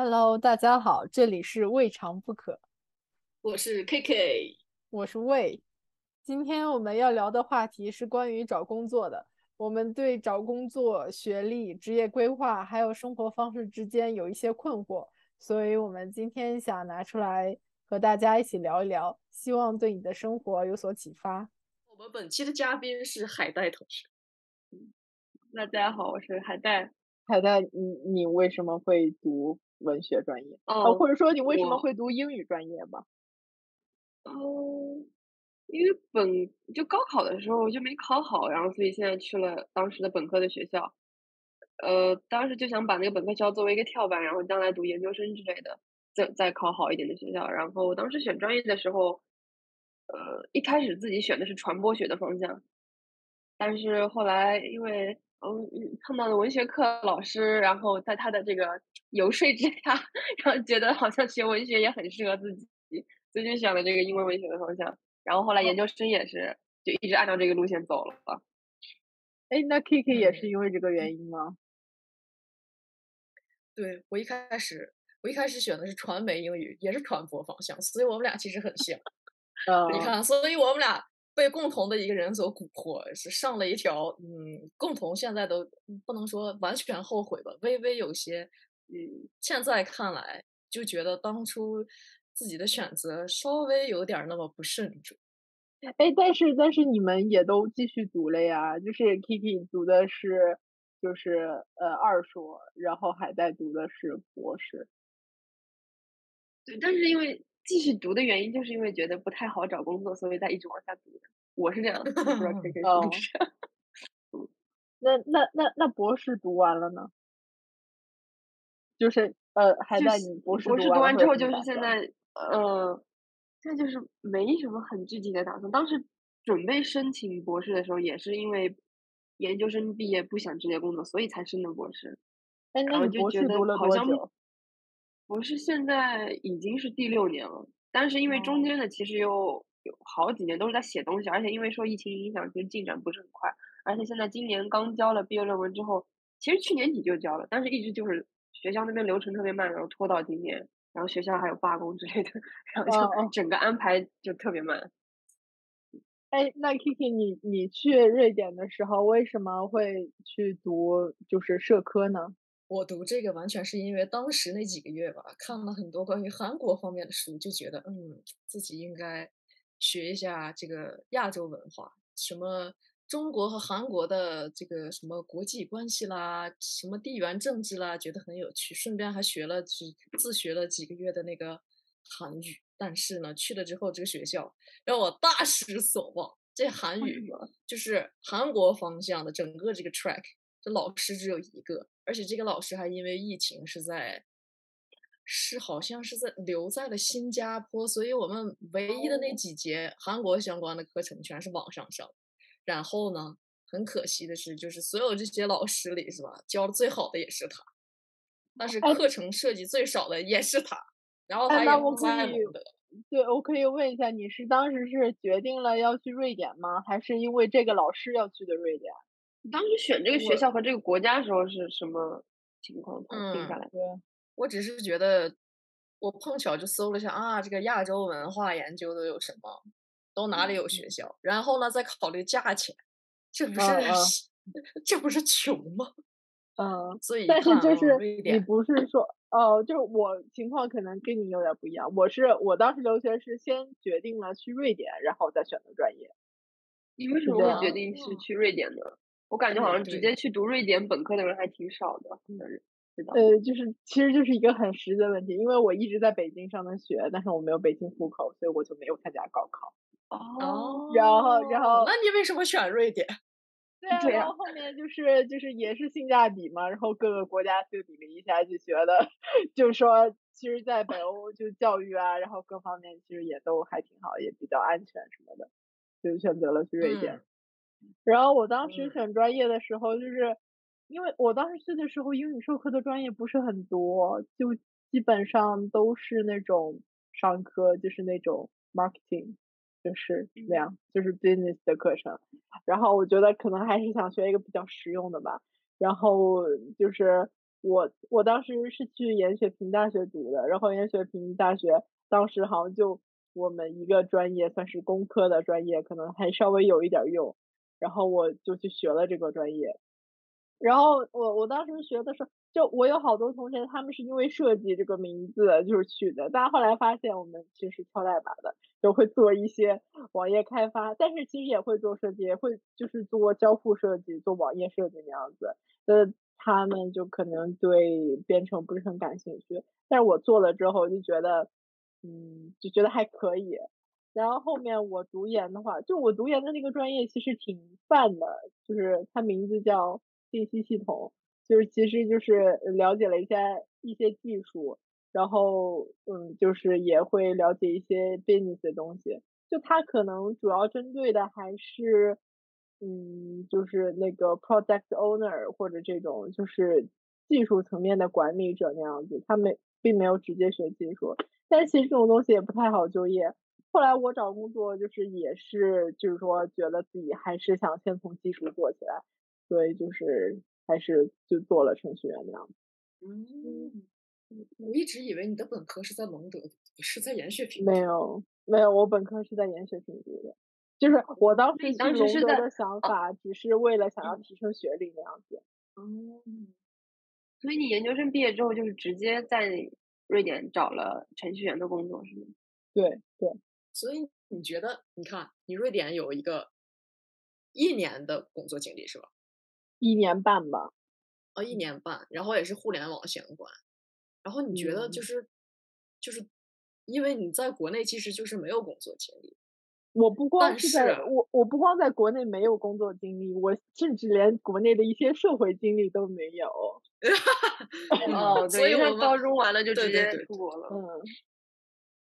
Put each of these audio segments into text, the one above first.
Hello，大家好，这里是未尝不可，我是 KK，我是魏。今天我们要聊的话题是关于找工作的。我们对找工作、学历、职业规划还有生活方式之间有一些困惑，所以我们今天想拿出来和大家一起聊一聊，希望对你的生活有所启发。我们本期的嘉宾是海带同学。嗯，大家好，我是海带。海带，你你为什么会读？文学专业，哦，或者说你为什么会读英语专业吧？哦，因为本就高考的时候就没考好，然后所以现在去了当时的本科的学校。呃，当时就想把那个本科学校作为一个跳板，然后将来读研究生之类的，再再考好一点的学校。然后当时选专业的时候，呃，一开始自己选的是传播学的方向，但是后来因为。嗯，碰到了文学课老师，然后在他的这个游说之下，然后觉得好像学文学也很适合自己，所以就选了这个英文文学的方向。然后后来研究生也是，就一直按照这个路线走了。哎，那 Kiki 也是因为这个原因吗？对我一开始，我一开始选的是传媒英语，也是传播方向，所以我们俩其实很像。你看，所以我们俩。被共同的一个人所蛊惑，是上了一条嗯，共同现在都不能说完全后悔吧，微微有些嗯，现在看来就觉得当初自己的选择稍微有点那么不慎重。哎，但是但是你们也都继续读了呀，就是 Kiki 读的是就是呃二硕，然后还在读的是博士。对，但是因为。继续读的原因，就是因为觉得不太好找工作，所以在一直往下读的。我是这样，不知道 K K 是不是？那那那那博士读完了呢？就是呃，还在你博士博士读完之后，就是现在呃，现在就是没什么很具体的打算。当时准备申请博士的时候，也是因为研究生毕业不想直接工作，所以才申的博士。哎，那你博士读了多久？我是现在已经是第六年了，但是因为中间的其实有有好几年都是在写东西，而且因为受疫情影响，其实进展不是很快。而且现在今年刚交了毕业论文之后，其实去年底就交了，但是一直就是学校那边流程特别慢，然后拖到今年，然后学校还有罢工之类的，然后就整个安排就特别慢。哎，那 Kiki，你你去瑞典的时候为什么会去读就是社科呢？我读这个完全是因为当时那几个月吧，看了很多关于韩国方面的书，就觉得嗯，自己应该学一下这个亚洲文化，什么中国和韩国的这个什么国际关系啦，什么地缘政治啦，觉得很有趣，顺便还学了几自学了几个月的那个韩语。但是呢，去了之后这个学校让我大失所望，这韩语就是韩国方向的整个这个 track。这老师只有一个，而且这个老师还因为疫情是在，是好像是在留在了新加坡，所以我们唯一的那几节韩国相关的课程全是网上上。然后呢，很可惜的是，就是所有这些老师里是吧，教的最好的也是他，但是课程设计最少的也是他。然后他也不在乎的。对，我可以问一下，你是当时是决定了要去瑞典吗？还是因为这个老师要去的瑞典？你当时选这个学校和这个国家的时候是什么情况？定下来的？我只是觉得，我碰巧就搜了一下啊，这个亚洲文化研究都有什么，都哪里有学校？然后呢，再考虑价钱，这不是这不是穷吗？嗯，所以但是就是你不是说哦，就是我情况可能跟你有点不一样。我是我当时留学是先决定了去瑞典，然后再选的专业。你为什么会决定是去瑞典呢？我感觉好像直接去读瑞典本科的人还挺少的，知道？呃，就是其实就是一个很实的问题，因为我一直在北京上的学，但是我没有北京户口，所以我就没有参加高考。哦。然后，然后，那你为什么选瑞典？对啊，然后后面就是就是也是性价比嘛，然后各个国家对比了一下，就觉得就是说，其实，在北欧就教育啊，然后各方面其实也都还挺好，也比较安全什么的，就选择了去瑞典。然后我当时选专业的时候，就是因为我当时去的时候，英语授课的专业不是很多，就基本上都是那种商科，就是那种 marketing，就是那样，就是 business 的课程。然后我觉得可能还是想学一个比较实用的吧。然后就是我我当时是去严雪平大学读的，然后严雪平大学当时好像就我们一个专业算是工科的专业，可能还稍微有一点用，然后我就去学了这个专业。然后我我当时学的时候，就我有好多同学，他们是因为设计这个名字就是取的，但后来发现我们其实敲代码的，就会做一些网页开发，但是其实也会做设计，也会就是做交互设计、做网页设计那样子。呃，他们就可能对编程不是很感兴趣，但是我做了之后就觉得，嗯，就觉得还可以。然后后面我读研的话，就我读研的那个专业其实挺泛的，就是它名字叫。信息系统就是其实就是了解了一下一些技术，然后嗯，就是也会了解一些 business 的东西。就它可能主要针对的还是嗯，就是那个 product owner 或者这种就是技术层面的管理者那样子。他们并没有直接学技术，但其实这种东西也不太好就业。后来我找工作就是也是就是说觉得自己还是想先从技术做起来。所以就是还是就做了程序员那样子。嗯，我一直以为你的本科是在隆德，不是在研学平。没有，没有，我本科是在研学平读的。就是我当时去隆德的想法，只是为了想要提升学历那样子。哦。所以你研究生毕业之后，就是直接在瑞典找了程序员的工作，是吗？对对。所以你觉得，你看，你瑞典有一个一年的工作经历，是吧？一年半吧，哦，一年半，然后也是互联网相关，然后你觉得就是，就是，因为你在国内其实就是没有工作经历，我不光是在我我不光在国内没有工作经历，我甚至连国内的一些社会经历都没有。哦，所以我高中完了就直接出国了。嗯，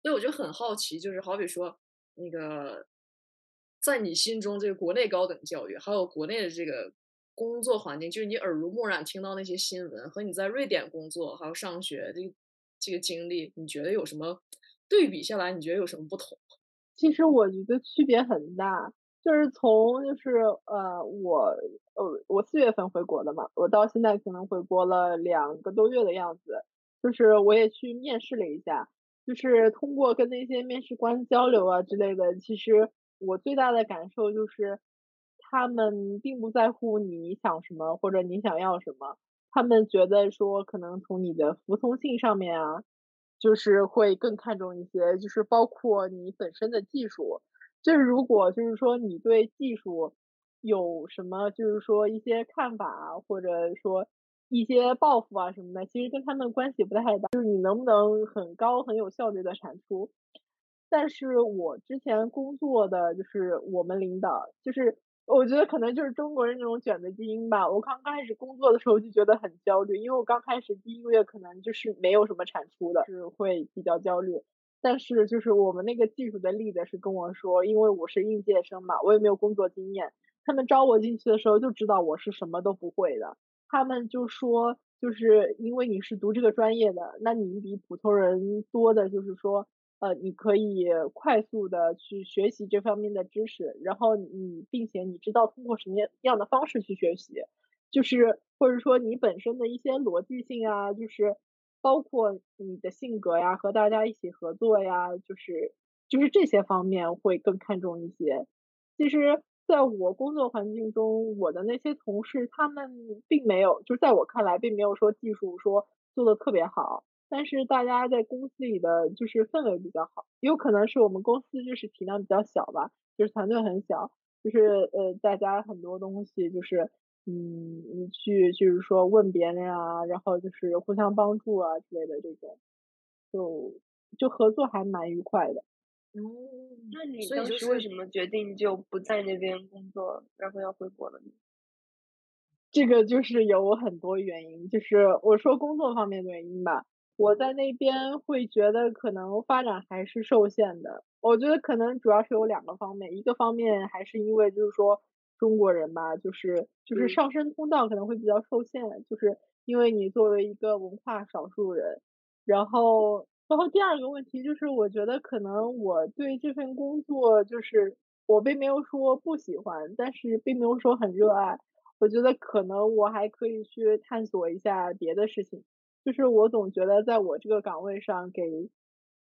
所以我就很好奇，就是好比说那个，在你心中这个国内高等教育，还有国内的这个。工作环境就是你耳濡目染听到那些新闻和你在瑞典工作还有上学这这个经历，你觉得有什么对比下来？你觉得有什么不同？其实我觉得区别很大，就是从就是呃我呃我四月份回国的嘛，我到现在可能回国了两个多月的样子，就是我也去面试了一下，就是通过跟那些面试官交流啊之类的，其实我最大的感受就是。他们并不在乎你想什么或者你想要什么，他们觉得说可能从你的服从性上面啊，就是会更看重一些，就是包括你本身的技术，就是如果就是说你对技术有什么就是说一些看法，或者说一些抱负啊什么的，其实跟他们关系不太大，就是你能不能很高很有效率的产出。但是我之前工作的就是我们领导就是。我觉得可能就是中国人那种卷的基因吧。我刚刚开始工作的时候就觉得很焦虑，因为我刚开始第一个月可能就是没有什么产出的，是会比较焦虑。但是就是我们那个技术的 leader 是跟我说，因为我是应届生嘛，我也没有工作经验，他们招我进去的时候就知道我是什么都不会的。他们就说，就是因为你是读这个专业的，那你比普通人多的就是说。呃，你可以快速的去学习这方面的知识，然后你并且你知道通过什么样的方式去学习，就是或者说你本身的一些逻辑性啊，就是包括你的性格呀，和大家一起合作呀，就是就是这些方面会更看重一些。其实，在我工作环境中，我的那些同事他们并没有，就在我看来，并没有说技术说做的特别好。但是大家在公司里的就是氛围比较好，也有可能是我们公司就是体量比较小吧，就是团队很小，就是呃大家很多东西就是嗯你去就是说问别人啊，然后就是互相帮助啊之类的这种，就就合作还蛮愉快的。嗯，那你当时为什么决定就不在那边工作，然后要回国了呢？这个就是有很多原因，就是我说工作方面的原因吧。我在那边会觉得可能发展还是受限的。我觉得可能主要是有两个方面，一个方面还是因为就是说中国人吧，就是就是上升通道可能会比较受限，就是因为你作为一个文化少数人。然后，然后第二个问题就是我觉得可能我对这份工作就是我并没有说不喜欢，但是并没有说很热爱。我觉得可能我还可以去探索一下别的事情。就是我总觉得在我这个岗位上给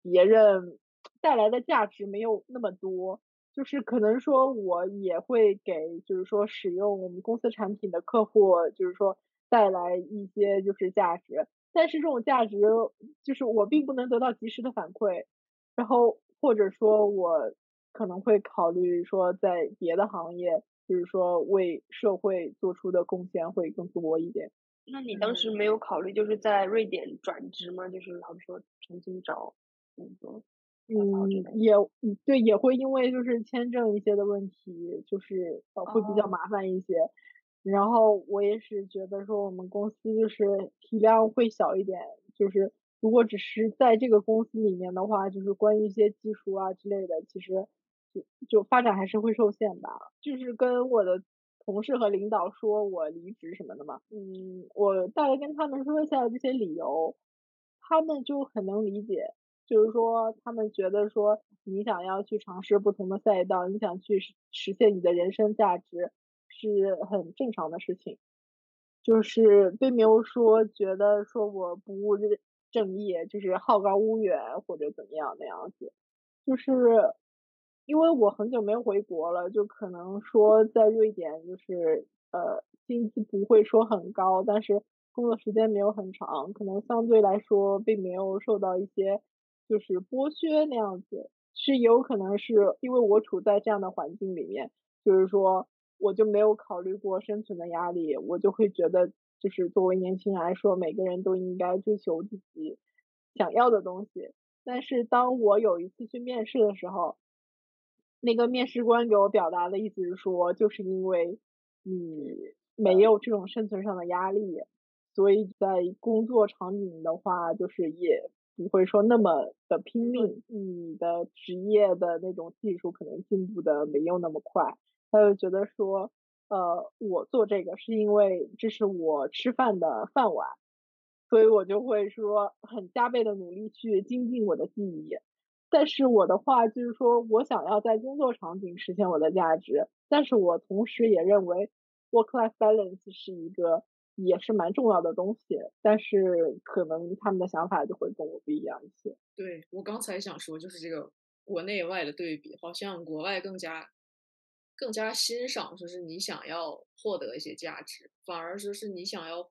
别人带来的价值没有那么多。就是可能说我也会给，就是说使用我们公司产品的客户，就是说带来一些就是价值。但是这种价值，就是我并不能得到及时的反馈。然后或者说我可能会考虑说在别的行业，就是说为社会做出的贡献会更多一点。那你当时没有考虑就是在瑞典转职吗？就是好比说重新找工作？嗯，也对，也会因为就是签证一些的问题，就是呃会比较麻烦一些。然后我也是觉得说我们公司就是体量会小一点，就是如果只是在这个公司里面的话，就是关于一些技术啊之类的，其实就就发展还是会受限吧。就是跟我的同事和领导说我离职什么的嘛，嗯，我大概跟他们说一下这些理由，他们就很能理解。就是说，他们觉得说，你想要去尝试不同的赛道，你想去实实现你的人生价值，是很正常的事情。就是并没有说觉得说我不务正业，就是好高骛远或者怎么样那样子。就是因为我很久没有回国了，就可能说在瑞典，就是呃薪资不会说很高，但是工作时间没有很长，可能相对来说并没有受到一些。就是剥削那样子，是有可能是因为我处在这样的环境里面，就是说我就没有考虑过生存的压力，我就会觉得，就是作为年轻人来说，每个人都应该追求自己想要的东西。但是当我有一次去面试的时候，那个面试官给我表达的意思是说，就是因为你没有这种生存上的压力，所以在工作场景的话，就是也。不会说那么的拼命，你的职业的那种技术可能进步的没有那么快。他就觉得说，呃，我做这个是因为这是我吃饭的饭碗，所以我就会说很加倍的努力去精进我的技艺。但是我的话就是说我想要在工作场景实现我的价值，但是我同时也认为 work-life balance 是一个。也是蛮重要的东西，但是可能他们的想法就会跟我不一样一些。对我刚才想说，就是这个国内外的对比，好像国外更加更加欣赏，说是你想要获得一些价值，反而说是你想要，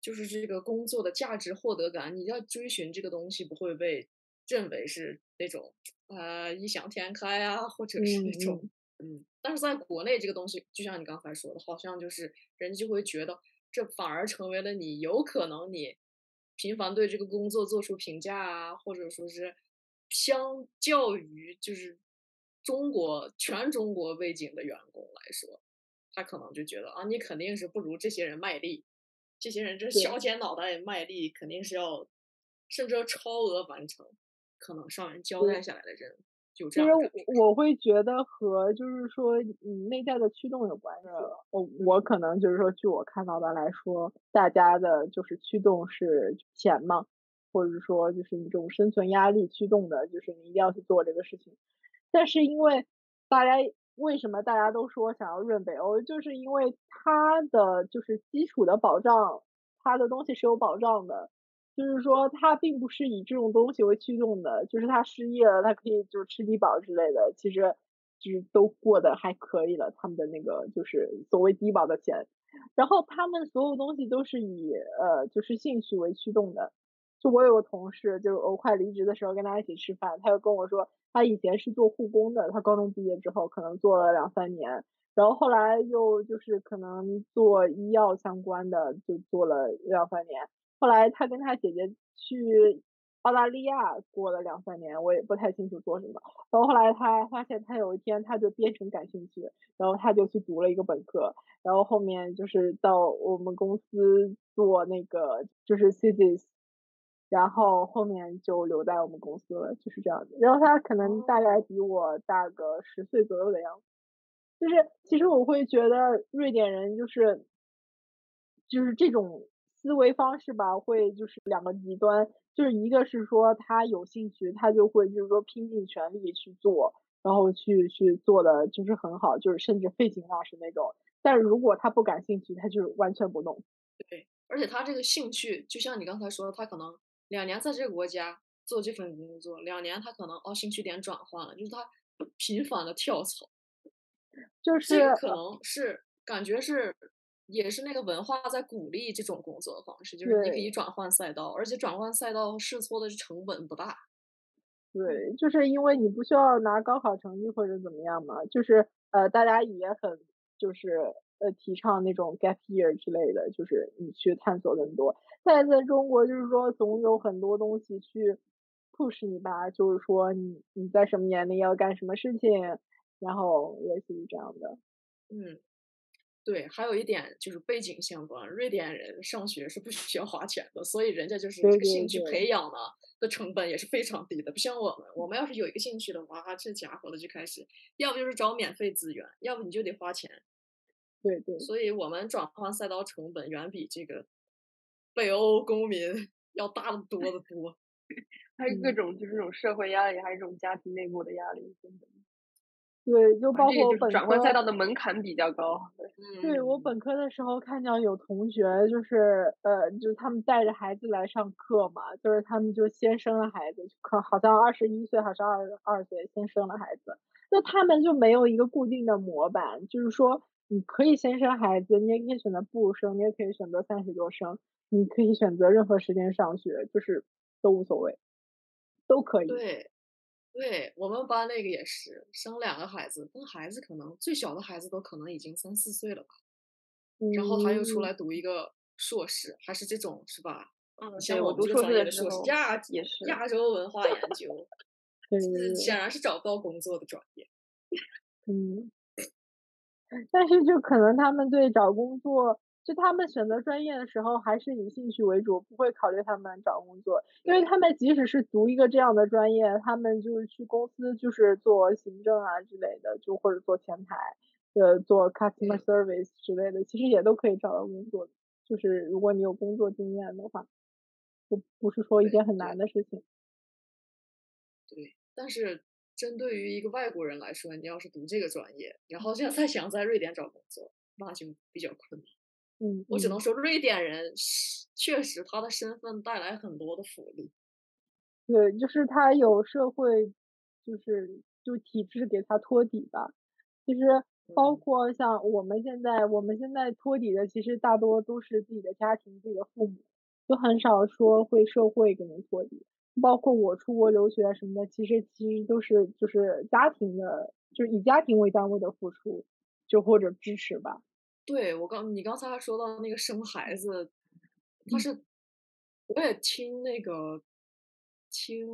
就是这个工作的价值获得感，你要追寻这个东西，不会被认为是那种呃异想天开啊，或者是那种嗯。但是在国内这个东西，就像你刚才说的，好像就是人就会觉得。这反而成为了你有可能你频繁对这个工作做出评价啊，或者说是相较于就是中国全中国背景的员工来说，他可能就觉得啊，你肯定是不如这些人卖力，这些人这削尖脑袋卖力，肯定是要甚至要超额完成可能上面交代下来的任务。其实我会觉得和就是说你内在的驱动有关系。我我可能就是说，据我看到的来说，大家的就是驱动是钱嘛，或者说就是一种生存压力驱动的，就是你一定要去做这个事情。但是因为大家为什么大家都说想要润北欧，就是因为它的就是基础的保障，它的东西是有保障的。就是说，他并不是以这种东西为驱动的，就是他失业了，他可以就吃低保之类的，其实就是都过得还可以了。他们的那个就是所谓低保的钱，然后他们所有东西都是以呃就是兴趣为驱动的。就我有个同事，就是我快离职的时候跟他一起吃饭，他就跟我说，他以前是做护工的，他高中毕业之后可能做了两三年，然后后来又就是可能做医药相关的，就做了两三年。后来他跟他姐姐去澳大利亚过了两三年，我也不太清楚做什么。然后后来他发现他有一天他对编程感兴趣，然后他就去读了一个本科，然后后面就是到我们公司做那个就是 c i s 然后后面就留在我们公司了，就是这样子。然后他可能大概比我大个十岁左右的样子。就是其实我会觉得瑞典人就是就是这种。思维方式吧，会就是两个极端，就是一个是说他有兴趣，他就会就是说拼尽全力去做，然后去去做的就是很好，就是甚至废寝忘食那种。但是如果他不感兴趣，他就完全不弄。对，而且他这个兴趣，就像你刚才说的，他可能两年在这个国家做这份工作，两年他可能哦兴趣点转换了，就是他频繁的跳槽，就是这个可能是感觉是也是那个文化在鼓励这种工作方式，就是你可以转换赛道，而且转换赛道试错的成本不大。对，就是因为你不需要拿高考成绩或者怎么样嘛，就是呃大家也很就是呃提倡那种 gap year 之类的，就是你去探索更多。但在中国就是说总有很多东西去 push 你吧，就是说你你在什么年龄要干什么事情，然后类似于这样的。嗯，对，还有一点就是背景相关，瑞典人上学是不需要花钱的，所以人家就是这个兴趣培养呢的成本也是非常低的，不像我们，我们要是有一个兴趣的话，这家伙的就开始，要不就是找免费资源，要不你就得花钱。对对，所以我们转换赛道成本远比这个北欧公民 要大的多的多，还有各种就是这种社会压力，还有这种家庭内部的压力，真的。对，就包括本转换赛道的门槛比较高。对我本科的时候看到有同学，就是呃，就是他们带着孩子来上课嘛，就是他们就先生了孩子，可好像二十一岁还是二十二岁先生了孩子，那他们就没有一个固定的模板，就是说你可以先生孩子，你也可以选择不生，你也可以选择三十多生，你可以选择任何时间上学，就是都无所谓，都可以。对。对我们班那个也是生两个孩子，那孩子可能最小的孩子都可能已经三四岁了吧，然后他又出来读一个硕士，还是这种是吧？嗯，像我读硕士的时候，亚也是亚洲文化研究，嗯，显然是找不到工作的专业。嗯，但是就可能他们对找工作。就他们选择专业的时候，还是以兴趣为主，不会考虑他们找工作，因为他们即使是读一个这样的专业，他们就是去公司就是做行政啊之类的，就或者做前台，呃，做 customer service 之类的，其实也都可以找到工作，就是如果你有工作经验的话，不不是说一件很难的事情。对，但是针对于一个外国人来说，你要是读这个专业，然后现在想在瑞典找工作，那就比较困难。嗯，我只能说，瑞典人确实他的身份带来很多的福利。对，就是他有社会，就是就体制给他托底吧。其实包括像我们现在，我们现在托底的其实大多都是自己的家庭、自己的父母，就很少说会社会给你托底。包括我出国留学什么的，其实其实都是就是家庭的，就是以家庭为单位的付出，就或者支持吧。对我刚你刚才还说到那个生孩子，他是我也听那个听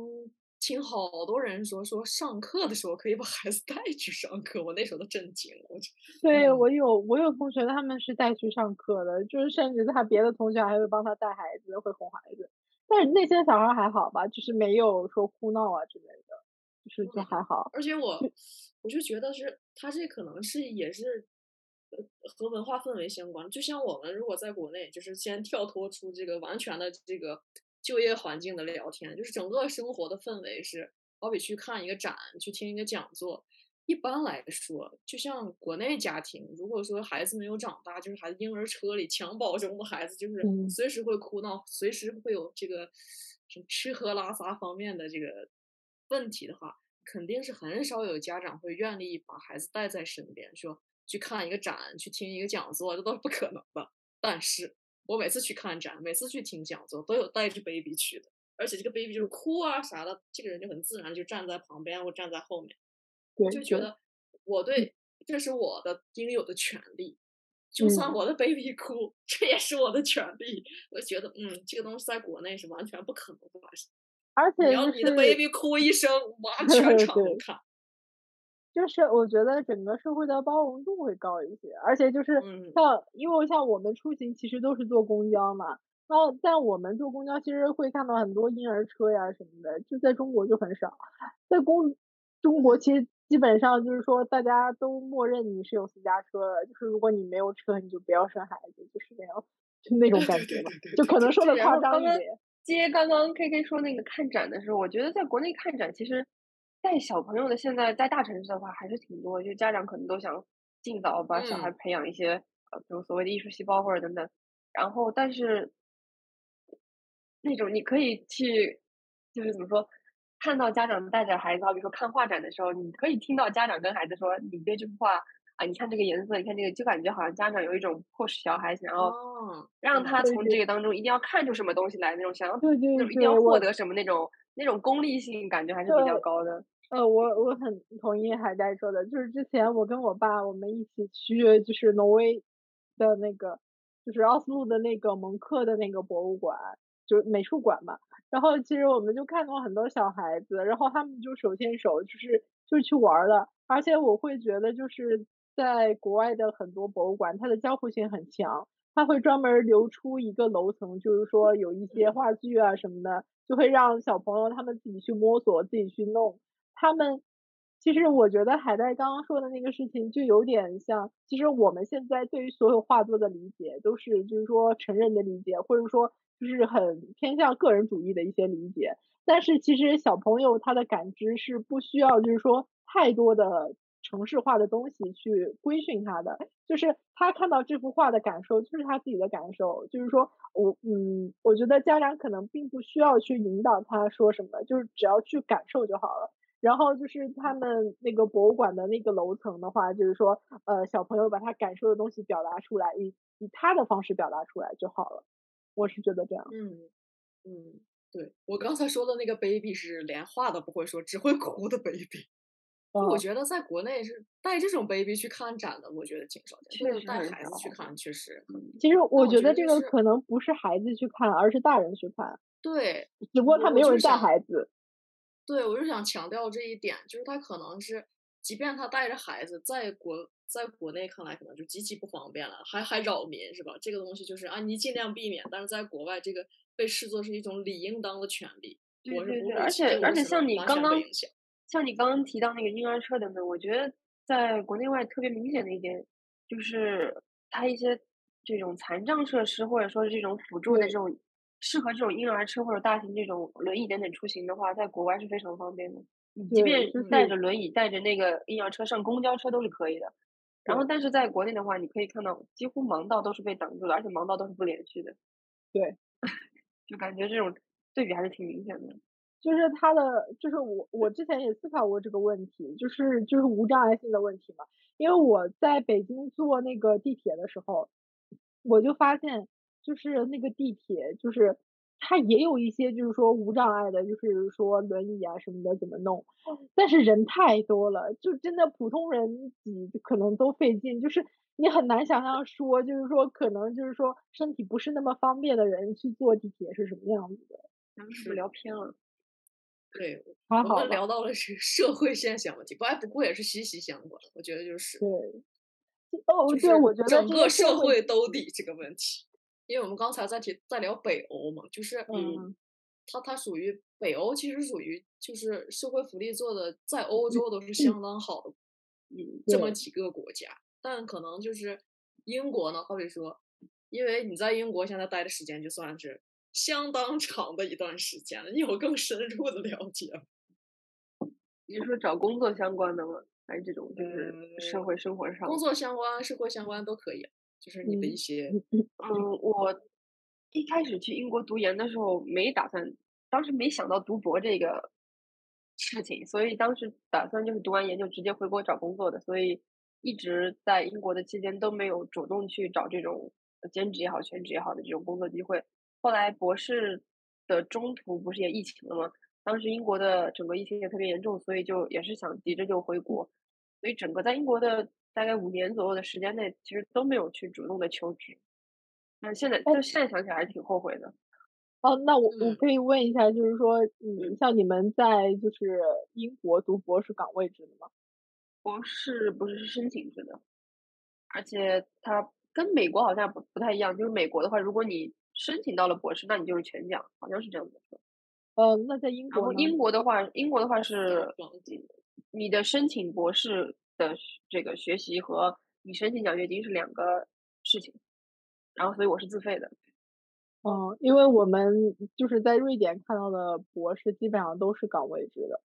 听好多人说说上课的时候可以把孩子带去上课，我那时候都震惊了。我就 对我有我有同学他们是带去上课的，就是甚至他别的同学还会帮他带孩子，会哄孩子。但是那些小孩还好吧，就是没有说哭闹啊之类的，就是就还好。而且我我就觉得是他这可能是也是。和文化氛围相关，就像我们如果在国内，就是先跳脱出这个完全的这个就业环境的聊天，就是整个生活的氛围是，好比去看一个展，去听一个讲座。一般来说，就像国内家庭，如果说孩子没有长大，就是孩子婴儿车里襁褓中的孩子，就是随时会哭闹，随时会有这个什么吃喝拉撒方面的这个问题的话，肯定是很少有家长会愿意把孩子带在身边，说。去看一个展，去听一个讲座，这都是不可能的。但是我每次去看展，每次去听讲座，都有带着 baby 去的，而且这个 baby 就是哭啊啥的，这个人就很自然就站在旁边或站在后面，就觉得我对这是我的应有的权利，就算我的 baby 哭，这也是我的权利。我觉得，嗯，这个东西在国内是完全不可能发生。而且，你要你的 baby 哭一声，完全场都看。就是我觉得整个社会的包容度会高一些，而且就是像，因为像我们出行其实都是坐公交嘛，那在我们坐公交其实会看到很多婴儿车呀什么的，就在中国就很少，在公中国其实基本上就是说大家都默认你是有私家车的，就是如果你没有车你就不要生孩子，就是那样，就那种感觉吧，就可能说的夸张一点。接刚刚 K K 说那个看展的时候，我觉得在国内看展其实。带小朋友的现在在大城市的话还是挺多，就家长可能都想尽早把小孩嗯培养一些呃，比如所谓的艺术细胞或者等等。然后，但是那种你可以去，就是怎么说，看到家长带着孩子，好比说看画展的时候，你可以听到家长跟孩子说：“你对这幅画啊，你看这个颜色，你看这个，就感觉好像家长有一种迫使小孩想要哦，让他从这个当中一定要看出什么东西来，那种想要对对一定要获得什么那种那种功利性，感觉还是比较高的。呃，我我很同意海带说的，就是之前我跟我爸我们一起去就是挪威的那个，就是奥斯陆的那个蒙克的那个博物馆，就是美术馆嘛。然后其实我们就看到很多小孩子，然后他们就手牵手，就是就去玩了。而且我会觉得就是在国外的很多博物馆，它的交互性很强，它会专门留出一个楼层，就是说有一些话剧啊什么的，就会让小朋友他们自己去摸索，自己去弄。他们其实我觉得海带刚刚说的那个事情就有点像，其实我们现在对于所有画作的理解都是就是说成人的理解，或者说就是很偏向个人主义的一些理解。但是其实小朋友他的感知是不需要就是说太多的程式化的东西去规训他的，就是他看到这幅画的感受就是他自己的感受，就是说我嗯，我觉得家长可能并不需要去引导他说什么，就是只要去感受就好了。然后就是他们那个博物馆的那个楼层的话，就是说，呃，小朋友把他感受的东西表达出来，以以他的方式表达出来就好了。我是觉得这样。嗯嗯，对我刚才说的那个 baby 是连话都不会说，只会哭的 baby。我嗯，觉得在国内是带这种 baby 去看展的，我觉得挺少见。确就是实带孩子去看，确实其实我我觉得这个可能不是孩子去看，而是大人去看，对。只不过他没有人带孩子。对，我就想强调这一点，就是他可能是，即便他带着孩子，在国在国内看来可能就极其不方便了，还还扰民是吧？这个东西就是啊，你尽量避免，但是在国外这个被视作是一种理应当的权利，对对对，而且而且像你刚刚。像你刚刚提到那个婴儿车等等，我觉得在国内外特别明显的一点，就是他一些这种残障设施，或者说是这种辅助的这种适合这种婴儿车或者大型这种轮椅等等出行的话，在国外是非常方便的。你即，便是带着轮椅、带着那个婴儿车上公交车都是可以的。然后，但是在国内的话，你可以看到几乎盲道都是被挡住的，而且盲道都是不连续的，对，就感觉这种对比还是挺明显的。就是他的，就是我我之前也思考过这个问题，就是就是无障碍性的问题嘛。因为我在北京坐那个地铁的时候，我就发现，就是那个地铁，就是它也有一些就是说无障碍的，就是说轮椅啊什么的怎么弄，但是人太多了，就真的普通人挤可能都费劲，就是你很难想象说，就是说可能就是说身体不是那么方便的人去坐地铁是什么样子的，咱们是不是聊。偏了？对，还好？我们聊到了是社会现象问题，不哎，不过也是息息相关，我觉得就是对，哦，对，就是我觉得整个社会兜底这个问题，因为我们刚才在提在聊北欧嘛，就是嗯，它它属于北欧，其实属于就是社会福利做的在欧洲都是相当好的，嗯，这么几个国家，但可能就是英国呢，好比说，因为你在英国现在待的时间就算是相当长的一段时间了，你有更深入的了解吗？你是说找工作相关的吗？还是这种就是社呃会生活上？工作相关、社会相关都可以啊，就是你的一嗯些嗯，我一开始去英国读研的时候没打算，当时没想到读博这个事情，所以当时打算就是读完研就直接回国找工作的，所以一直在英国的期间都没有主动去找这种兼职也好、全职也好的这种工作机会。后来博士的中途不是也疫情了吗？当时英国的整个疫情也特别严重，所以就也是想急着就回国，所以整个在英国的大概五年左右的时间内，其实都没有去主动的求职。但现在哎就现在想起来还是挺后悔的。哦，那我我嗯可以问一下，就是说，嗯，像你们在就是英国读博士岗位制的吗？博士不是是申请制的，而且它跟美国好像不不太一样。就是美国的话，如果你申请到了博士，那你就是全奖，好像是这样子的。呃，那在英国？英国的话，英国的话是你的申请博士的这个学习和你申请奖学金是两个事情。然后，所以我是自费的。嗯，因为我们就是在瑞典看到的博士基本上都是岗位制的。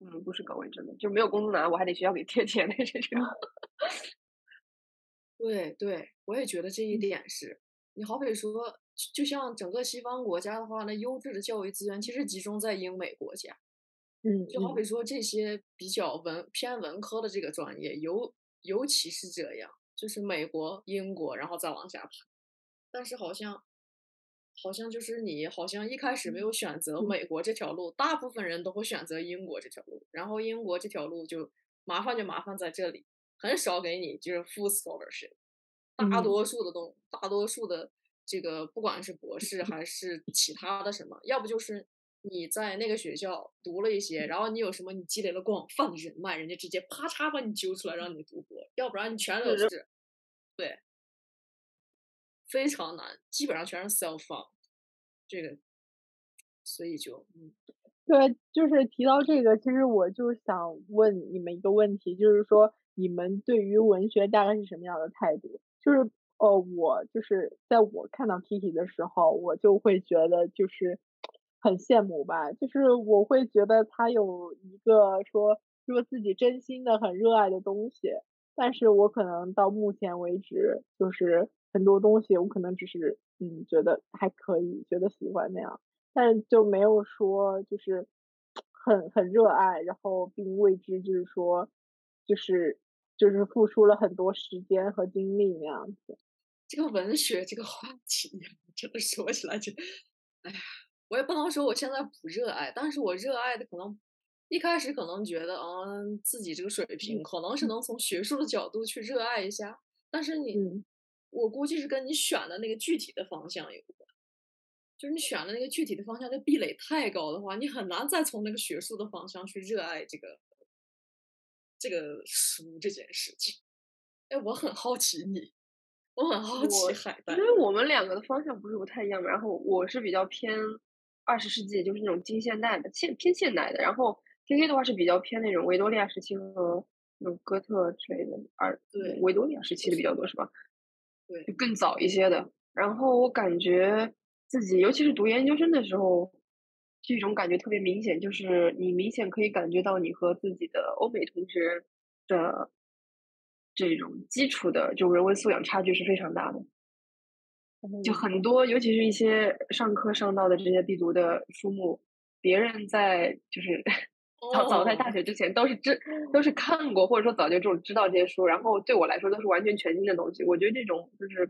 嗯，不是岗位制的，就没有工资拿，我还得学校给贴钱的这种。对对，我也觉得这一嗯点是，你好比说，就像整个西方国家的话，那优质的教育资源其实集中在英美国家。嗯就好嗯。比说这些比较文偏文科的这个专业，尤尤其是这样，就是美国、英国，然后再往下爬。但是好像，好像就是你好像一开始没有选择嗯。美国这条路，大部分人都会选择英国这条路，然后英国这条路就麻烦就麻烦在这里，很少给你就是 full scholarship，大嗯。多数的东，大多数的这个不管是博士还是其他的什么，要不就是你在那个学校读了一些，然后你有什么你积累了广泛的人脉，人家直接啪嚓把你揪出来让你读博，要不然你全都是是，对，非常难，基本上全是 self fund，这个，所以就嗯对，就是提到这个，其实我就想问你们一个问题，就是说你们对于文学大概是什么样的态度？就是呃，我就是在我看到 Kiki 的时候，我就会觉得就是很羡慕吧，就是我会觉得他有一个说说自己真心的很热爱的东西，但是我可能到目前为止，就是很多东西我可能只是嗯觉得还可以，觉得喜欢那样。但就没有说就是很很热爱，然后并为之就是说就是就是付出了很多时间和精力那样子。这个文学这个话题呀，真的说起来就，哎呀，我也不能说我现在不热爱，但是我热爱的可能一开始可能觉得，嗯，自己这个水平可能是能从学术的角度去热爱一下，但是你，嗯我估计是跟你选的那个具体的方向有关。就是你选的那个具体的方向的壁垒太高的话，你很难再从那个学术的方向去热爱这个这个书这件事情。哎，我很好奇你，我很好奇海带因，为我们两个的方向不是不太一样嘛，然后我是比较偏二十世纪，就是那种近现代的，现偏现代的，然后 K K 的话是比较偏那种维多利亚时期和那种哥特之类的，而对维多利亚时期的比较多是吧？对就更早一些的。然后我感觉自己，尤其是读研究生的时候，这种感觉特别明显，就是你明显可以感觉到你和自己的欧美同学的这种基础的这种人文素养差距是非常大的。就嗯很多，尤其是一些上课上到的这些必读的书目，别人在就是 早早在大哦学之前都是知都是看过，或者说早就这种知道这些书，然后对我来说都是完全全新的东西。我觉得这种就是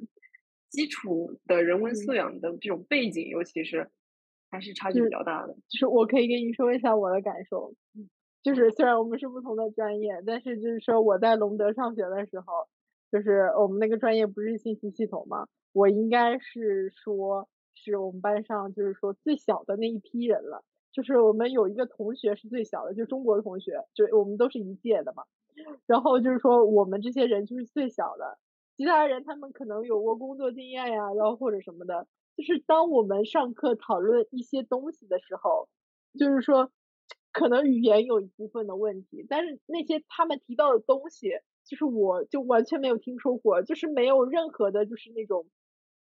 基础的人文素嗯养的这种背景，尤其是还是差距比较大的。就是我可以跟你说一下我的感受，就是虽然我们是不同的专业，但是就是说我在隆德上学的时候，就是我们那个专业不是信息系统嘛，我应该是说是我们班上就是说最小的那一批人了。就是我们有一个同学是最小的，就中国的同学，就我们都是一届的嘛。然后就是说我们这些人就是最小的，其他人他们可能有过工作经验呀，然后或者什么的。就是当我们上课讨论一些东西的时候，就是说可能语言有一部分的问题，但是那些他们提到的东西，就是我就完全没有听说过，就是没有任何的就是那种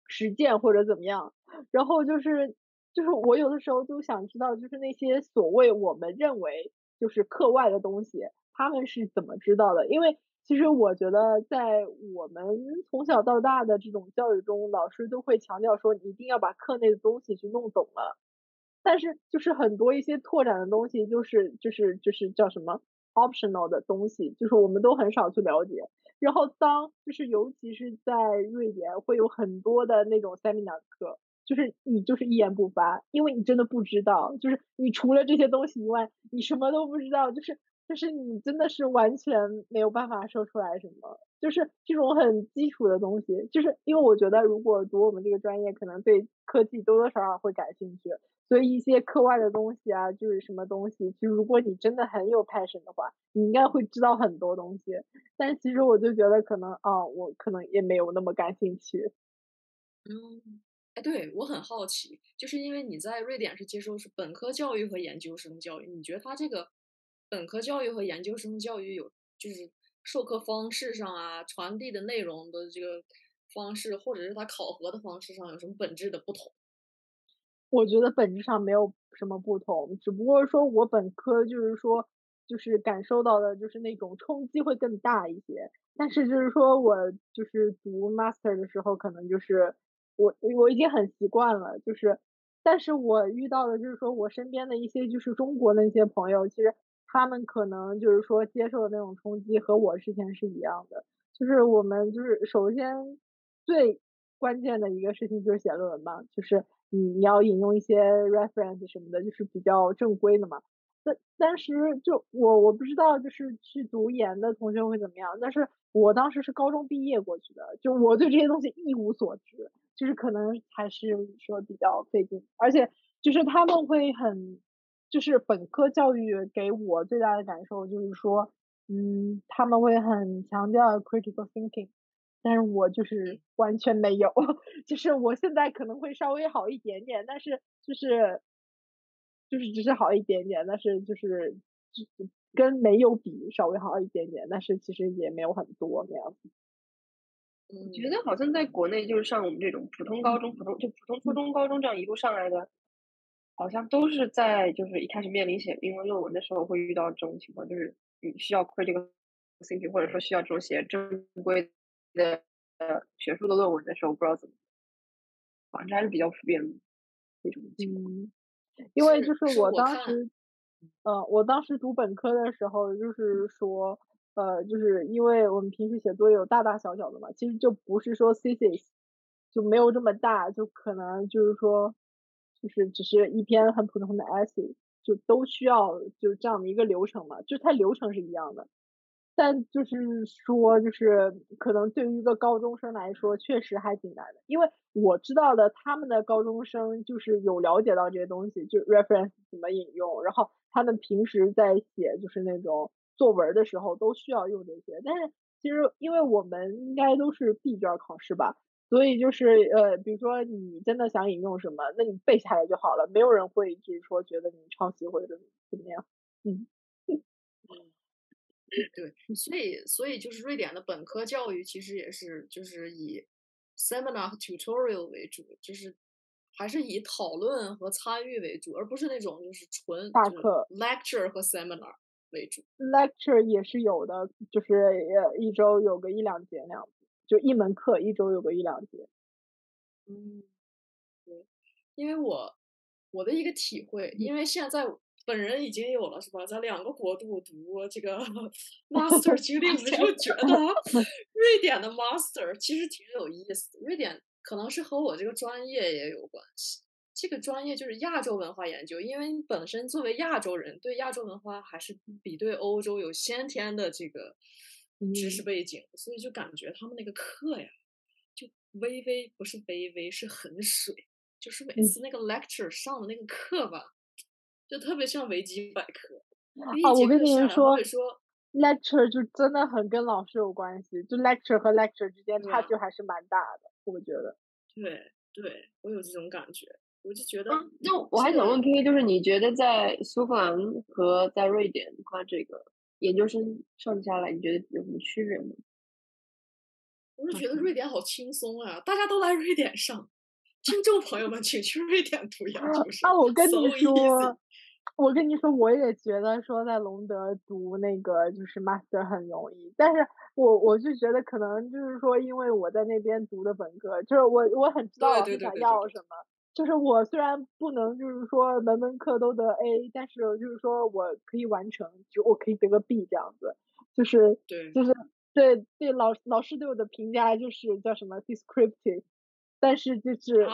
实践或者怎么样。然后就是就是我有的时候就想知道，就是那些所谓我们认为就是课外的东西，他们是怎么知道的？因为其实我觉得在我们从小到大的这种教育中，老师都会强调说，你一定要把课内的东西去弄懂了。但是就是很多一些拓展的东西，就是就是就是叫什么 optional 的东西，就是我们都很少去了解。然后当就是尤其是在瑞典，会有很多的那种 seminar 课，就是你就是一言不发，因为你真的不知道，就是你除了这些东西以外，你什么都不知道，就是就是你真的是完全没有办法说出来什么，就是这种很基础的东西，就是因为我觉得如果读我们这个专业，可能对科技多多少少会感兴趣，所以一些课外的东西啊，就是什么东西，就如果你真的很有 passion 的话，你应该会知道很多东西。但其实我就觉得可能啊，我可能也没有那么感兴趣。嗯，哎，对，我很好奇，就是因为你在瑞典是接受是本科教育和研究生教育，你觉得他这个本科教育和研究生教育有就是授课方式上啊，传递的内容的这个方式，或者是他考核的方式上有什么本质的不同？我觉得本质上没有什么不同，只不过说我本科就是说就是感受到的就是那种冲击会更大一些。但是就是说我就是读 master 的时候，可能就是我我已经很习惯了，就是，但是我遇到的就是说我身边的一些就是中国的一些朋友，其实他们可能就是说接受的那种冲击和我之前是一样的，就是我们就是首先最关键的一个事情就是写论文嘛，就是你你要引用一些 reference 什么的，就是比较正规的嘛。但当时就我我不知道就是去读研的同学会怎么样，但是我当时是高中毕业过去的，就我对这些东西一无所知，就是可能还是说比较费劲，而且就是他们会很，就是本科教育给我最大的感受就是说，嗯，他们会很强调 critical thinking，但是我就是完全没有，就是我现在可能会稍微好一点点，但是就是。就是只是好一点点，但是就是跟没有比稍微好一点点，但是其实也没有很多那样子。我觉得好像在国内就是上我们这种普通高中、普通就普通初中、高中这样一路上来的，好像都是在就是一开始面临写英文论文的时候会遇到这种情况，就是你需要 critical thinking，或者说需要这种写正规的呃学术的论文的时候，不知道怎么，反正还是比较普遍的那种情况。因为就是我当时，呃，我当时读本科的时候，就是说，呃，就是因为我们平时写作业有大大小小的嘛，其实就不是说 thesis 就没有这么大，就可能就是说，就是只是一篇很普通的 essay，就都需要就是这样的一个流程嘛，就它流程是一样的。但就是说，就是可能对于一个高中生来说，确实还挺难的。因为我知道的，他们的高中生就是有了解到这些东西，就 reference 怎么引用，然后他们平时在写就是那种作文的时候都需要用这些。但是其实，因为我们应该都是闭卷考试吧，所以就是呃，比如说你真的想引用什么，那你背下来就好了，没有人会就是说觉得你抄袭或者怎么样，嗯。对，所以所以就是瑞典的本科教育其实也是就是以 seminar 和 tutorial 为主，就是还是以讨论和参与为主，而不是那种就是纯大课 lecture 和 seminar 为主。lecture 也是有的，就是呃一周有个一两节那样子，就一门课一周有个一两节。嗯，对，因为我我的一个体会，因为现在。本人已经有了是吧？在两个国度读这个 master 经历，我就觉得瑞典的 master 其实挺有意思。瑞典可能是和我这个专业也有关系。这个专业就是亚洲文化研究，因为本身作为亚洲人，对亚洲文化还是比对欧洲有先天的这个知识背景，所以就感觉他们那个课呀，就微微不是微微是很水，就是每次那个 lecture 上的那个课吧。就特别像维基百科啊！我跟你们说，lecture 就真的很跟老师有关系，就 lecture 和 lecture 之间差距还是蛮大的，我觉得。对对，我有这种感觉，我就觉得。那我还想问 K，就是你觉得在苏格兰和在瑞典，它这个研究生上下来，你觉得有什么区别吗？我是觉得瑞典好轻松啊，大家都来瑞典上。听众朋友们，请去瑞典读研究生。啊，我跟你说。我跟你说，我也觉得说在隆德读那个就是 master 很容易，但是我我就觉得可能就是说，因为我在那边读的本科，就是我我很知道老师想要什么，就是我虽然不能就是说门门课都得 A，但是就是说我可以完成，就我可以得个 B 这样子，就是对，就是对对老老师对我的评价就是叫什么？Descriptive，但是就 是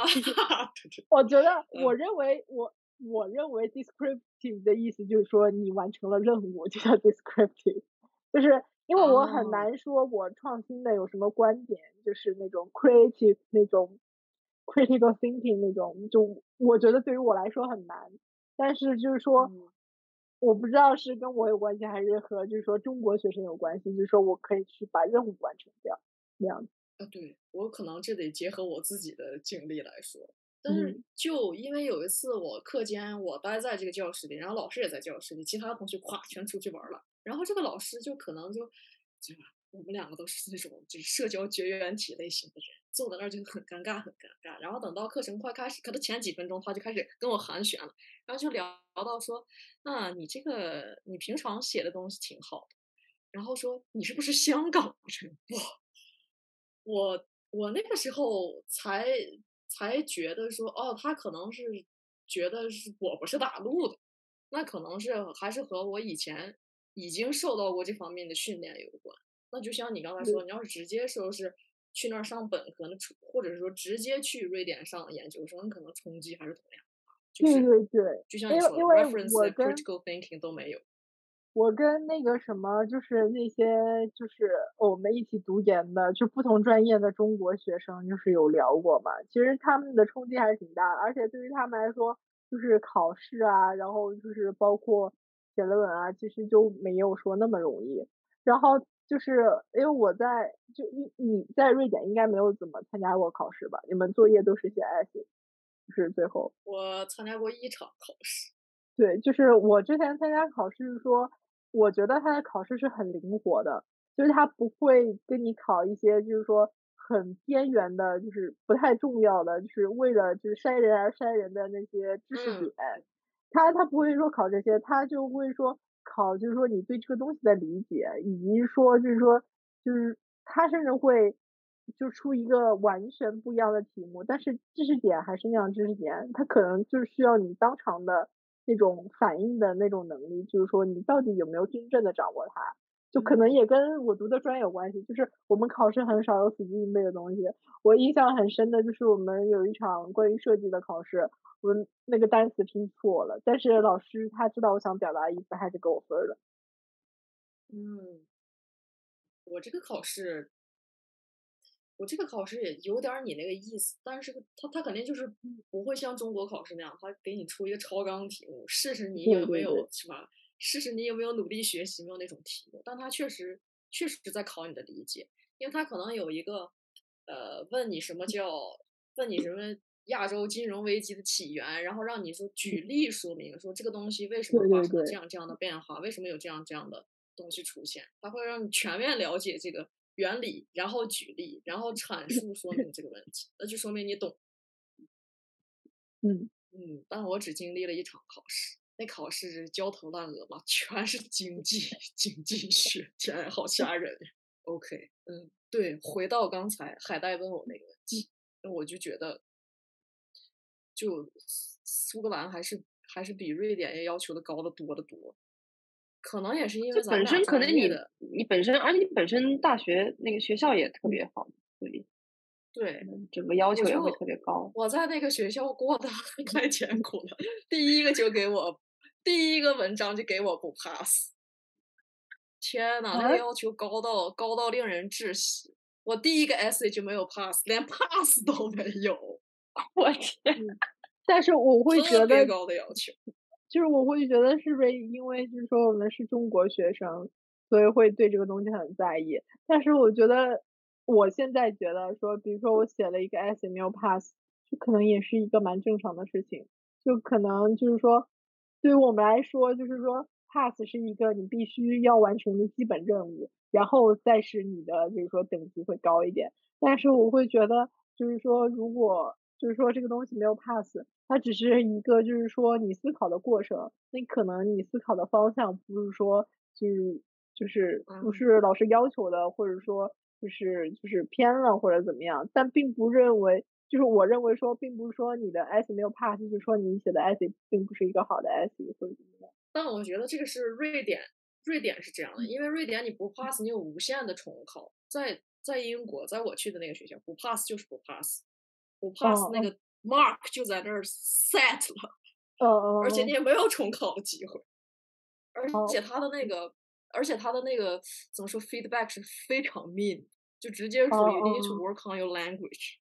我觉得我认为我。我认为 descriptive 的意思就是说你完成了任务就叫 descriptive，就是因为我很难说我创新的有什么观点，就是那种 creative 那种 critical thinking 那种，就我觉得对于我来说很难。但是就是说，我不知道是跟我有关系还是和就是说中国学生有关系，就是说我可以去把任务完成掉那样子。啊，对我可能这得结合我自己的经历来说。但是就因为有一次我课间我待在这个教室里，然后老师也在教室里，其他同学咵全出去玩了，然后这个老师就可能就，对吧？我们两个都是那种就是社交绝缘体类型的人，坐在那儿就很尴尬，很尴尬。然后等到课程快开始，可能前几分钟他就开始跟我寒暄了，然后就聊聊到说，那你这个你平常写的东西挺好的，然后说你是不是香港人？我我我那个时候才才觉得说，哦，他可能是觉得是我不是大陆的，那可能是还是和我以前已经受到过这方面的训练有关。那就像你刚才说，你要是直接说是。去那儿上本科，那或者是说直接去瑞典上研究生，可能冲击还是同样。对对对，就像你说的，reference、critical thinking 都没有。我跟那个什么，就是那些就是我们一起读研的，就不同专业的中国学生，就是有聊过嘛。其实他们的冲击还是挺大的，而且对于他们来说，就是考试啊，然后就是包括写论文啊，其实就没有说那么容易。然后。就是因为我在就你你在瑞典应该没有怎么参加过考试吧？你们作业都是写 essay，就是最后我参加过一场考试。对，就是我之前参加考试是说，我觉得他的考试是很灵活的，就是他不会跟你考一些就是说很边缘的，就是不太重要的，就是为了就是筛人而筛人的那些知识点。他他不会说考这些，他就会说。考就是说你对这个东西的理解，以及说就是说就是他甚至会就出一个完全不一样的题目，但是知识点还是那样知识点，他可能就是需要你当场的那种反应的那种能力，就是说你到底有没有真正的掌握它。就可能也跟我读的专业有关系，就是我们考试很少有死记硬背的东西。我印象很深的就是我们有一场关于设计的考试，我那个单词拼错了，但是老师他知道我想表达的意思，还是给我分了。嗯，我这个考试，我这个考试也有点你那个意思，但是他他肯定就是不会像中国考试那样，他给你出一个超纲题目，试试你有没有是吧？试试你有没有努力学习，没有那种题目，但他确实确实是在考你的理解，因为他可能有一个，呃，问你什么叫，问你什么亚洲金融危机的起源，然后让你说举例说明，说这个东西为什么发生了这样。这样的变化，为什么有这样这样的东西出现，他会让你全面了解这个原理，然后举例，然后阐述说。明这个问题，那就说明你懂。嗯。嗯，但我只经历了一场考试。那考试焦头烂额嘛，全是经济 经济学，天，好吓人。OK，嗯，对，回到刚才海带问我那个问题，我就觉得，就苏格兰还是还是比瑞典要要求的高的多的多。可能也是因为本身可能你的你本身，而且你本身大学那个学校也特别好，所以。对，整个要求也会特别高。我在那个学校过得 太艰苦了，第一个就给我，第一个文章就给我不 pass。天呐，那要求高到高到令人窒息。我第一个 essay 就没有 pass，连 pass 都没有。我天！但是我会觉得高的要求，就是我会觉得是不是因为就是说我们是中国学生，所以会对这个东西很在意。但是我觉得。我现在觉得说，比如说我写了一个 essay 没有 pass，就可能也是一个蛮正常的事情。就可能就是说，对于我们来说，就是说 pass 是一个你必须要完成的基本任务，然后再是你的就是说等级会高一点。但是我会觉得，就是说如果就是说这个东西没有 pass，它只是一个就是说你思考的过程，那可能你思考的方向不是说就是就是不是老师要求的，或者说。就是就是偏了或者怎么样，但并不认为，就是我认为说，并不是说你的 essay 没有 pass，就是说你写的 essay 并不是一个好的 essay 或者怎么样。但我觉得这个是瑞典，瑞典是这样的，因为瑞典你不 pass，你有无限的重考。在在英国，在我去的那个学校，不 pass 就是不 pass，不 pass 那个 mark 就在那儿 set 了，哦而且你也没有重考的机会，而且他的那个。而且他的那个怎么说，feedback 是非常 mean，就直接属于 need to work on your language。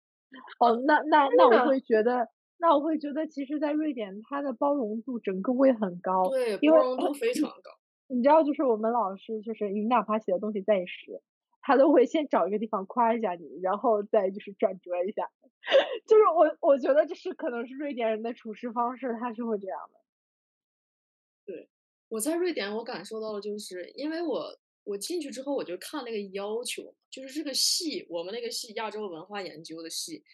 哦，那那那我会觉得，那我会觉得，其实，在瑞典，它的包容度整个会很高，对，包容度非常高。你知道，就是我们老师，就是你哪怕写的东西再实，他都会先找一个地方夸一下你，然后再就是转折一下。就是我我觉得这是可能是瑞典人的处事方式，他是会这样的。对。我在瑞典，我感受到的就是，因为我我进去之后我就看那个要求，就是这个系，我们那个系亚洲文化研究的系，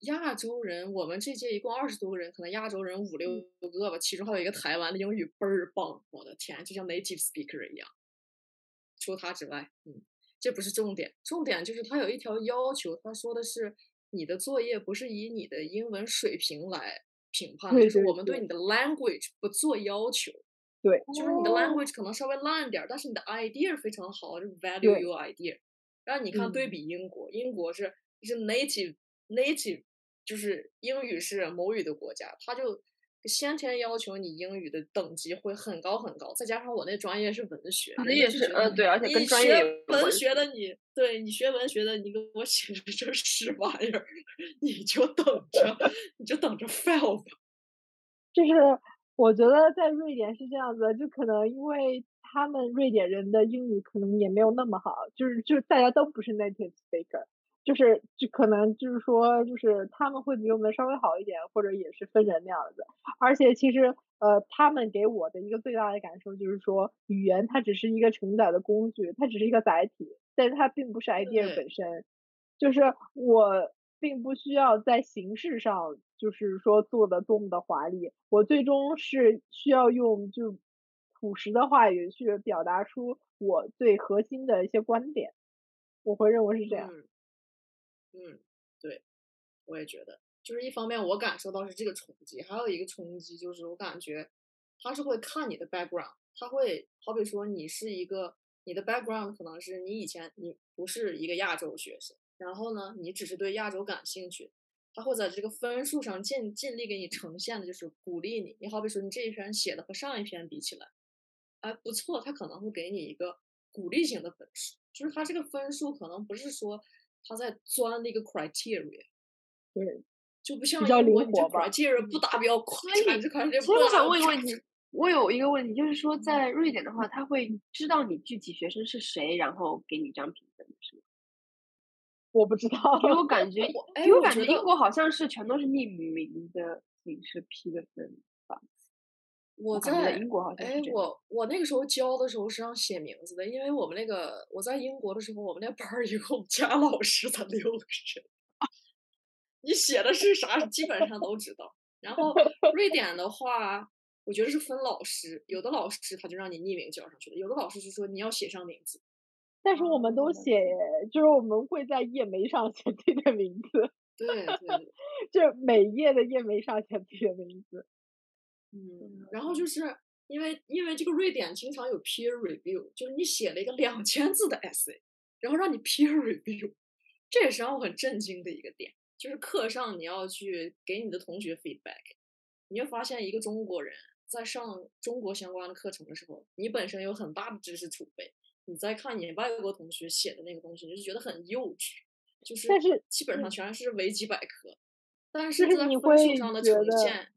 亚洲人，我们这届一共二十多个人，可能亚洲人五六个吧，其中还有一个台湾的英语倍儿棒，我的天，就像 native speaker 一样。除他之外，嗯，这不是重点，重点就是他有一条要求，他说的是你的作业不是以你的英文水平来评判，就是我们对你的 language 不做要求。对，就是你的 language 可能稍微烂点儿，但是你的 idea 非常好，就 value your idea。然后你看对比英国，英国是是 native native，就是英语是母语的国家，他就先天要求你英语的等级会很高很高。再加上我那专业是文学，那也是嗯对，而且跟专业文学的你，对你学文学的，你给我写这屎玩意儿，你就等着，你就等着 fail 吧。就是。我觉得在瑞典是这样子，就可能因为他们瑞典人的英语可能也没有那么好，就是就是大家都不是 native speaker，就是就可能就是说就是他们会比我们稍微好一点，或者也是分人那样子。而且其实呃，他们给我的一个最大的感受就是说，语言它只是一个承载的工具，它只是一个载体，但是它并不是 idea 本身。就是我。并不需要在形式上，就是说做的多么的华丽。我最终是需要用就朴实的话语去表达出我最核心的一些观点。我会认为是这样。嗯，对，我也觉得，就是一方面我感受到是这个冲击，还有一个冲击就是我感觉他是会看你的 background，他会好比说你是一个你的 background 可能是你以前你不是一个亚洲学生。然后呢，你只是对亚洲感兴趣，他会在这个分数上尽尽力给你呈现的就是鼓励你。你好比说你这一篇写的和上一篇比起来，哎不错，他可能会给你一个鼓励型的分数，就是他这个分数可能不是说他在钻那个 criteria，对，就不像英国你这 criteria 不达标，夸这 criteria。所以我想问一个问题，我有一个问题，就是说在瑞典的话，他会知道你具体学生是谁，然后给你一张评分，是吗？我不知道，给我感觉，给我感觉英国好像是全都是匿名的形式批的分吧。我在英国好像哎，我我那个时候教的时候是让写名字的，因为我们那个我在英国的时候，我们那班儿一共加老师才六个人，你写的是啥，基本上都知道。然后瑞典的话，我觉得是分老师，有的老师他就让你匿名交上去的，有的老师就说你要写上名字。但是我们都写，就是我们会在页眉上写自己的名字。对对，就是每页的页眉上写自己的名字。嗯，然后就是因为因为这个瑞典经常有 peer review，就是你写了一个两千字的 essay，然后让你 peer review，这也是让我很震惊的一个点。就是课上你要去给你的同学 feedback，你会发现一个中国人在上中国相关的课程的时候，你本身有很大的知识储备。你再看你外国同学写的那个东西，你就觉得很幼稚，就是但是基本上全是维基百科，但是在分数上的呈现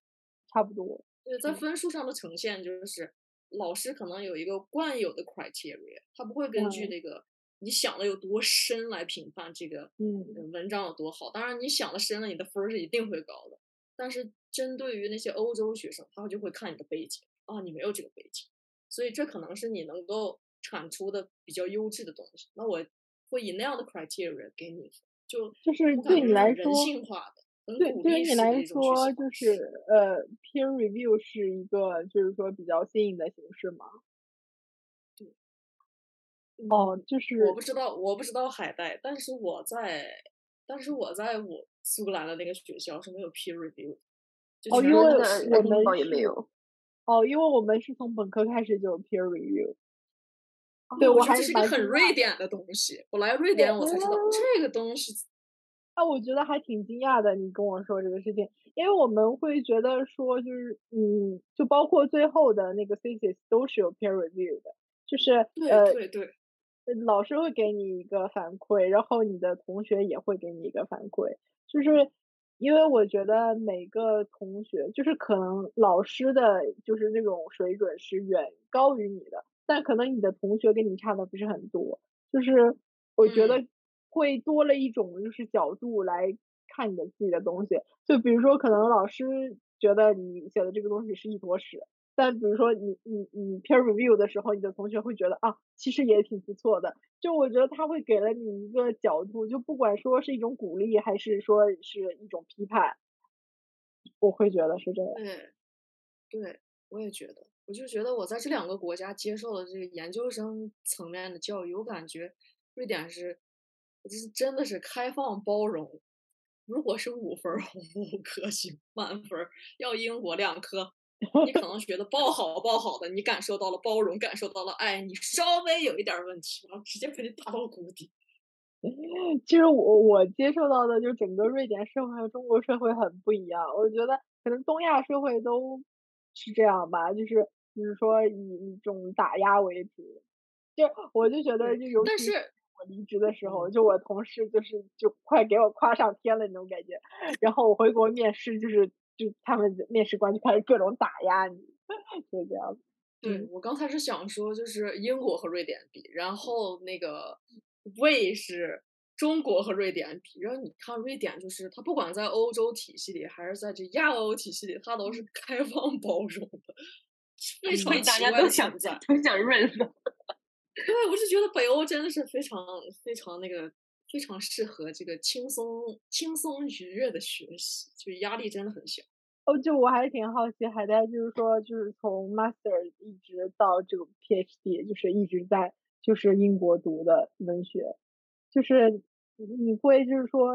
差不多。对，在分数上的呈现就是老师可能有一个惯有的 criteria，他不会根据那个你想的有多深来评判这个嗯文章有多好。当然你想的深了，你的分是一定会高的。但是针对于那些欧洲学生，他就会看你的背景啊，你没有这个背景，所以这可能是你能够。产出的比较优质的东西，那我会以那样的 criteria 给你，就就是对你来说，人性化的，对对于你来说，就是呃，peer review 是一个就是说比较新颖的形式吗？对，哦，就是我不知道，我不知道海带，但是我在，但是我在我苏格兰的那个学校是没有 peer review，哦，因为我们也没有，哦，因为我们是从本科开始就有 peer review。对，我还是一个很瑞典的东西。我来瑞典，我才知道这个东西。啊，我觉得还挺惊讶的。你跟我说这个事情，因为我们会觉得说，就是嗯，就包括最后的那个 thesis 都是有 peer review 的，就是呃，对对，老师会给你一个反馈，然后你的同学也会给你一个反馈。就是因为我觉得每个同学，就是可能老师的就是那种水准是远高于你的。但可能你的同学跟你差的不是很多，就是我觉得会多了一种就是角度来看你的自己的东西。就比如说，可能老师觉得你写的这个东西是一坨屎，但比如说你你你 peer review 的时候，你的同学会觉得啊，其实也挺不错的。就我觉得他会给了你一个角度，就不管说是一种鼓励，还是说是一种批判，我会觉得是这样。对，对，我也觉得，我就觉得我在这两个国家接受了这个研究生层面的教育，我感觉瑞典是，就是真的是开放包容。如果是五分 五颗星满分，要英国两颗。你可能觉得报好爆好的，你感受到了包容，感受到了爱，你稍微有一点问题，然后直接把你打到谷底。其实我我接受到的，就整个瑞典社会和中国社会很不一样。我觉得可能东亚社会都是这样吧，就是就是说以一种打压为主。就我就觉得，就尤其是我离职的时候，就我同事就是就快给我夸上天了那种感觉。然后我回国面试，就是。就他们面试官就开始各种打压你，就这样。对我刚才是想说，就是英国和瑞典比，然后那个魏是中国和瑞典比，然后你看瑞典，就是它不管在欧洲体系里，还是在这亚欧体系里，它都是 开放包容的，非常大家都想 在，都想认的。对，我是觉得北欧真的是非常非常那个。非常适合这个轻松、轻松愉悦的学习，就是压力真的很小。哦，就我还挺好奇，海带就是说，就是从 master 一直到这个 PhD，就是一直在就是英国读的文学，就是你会就是说，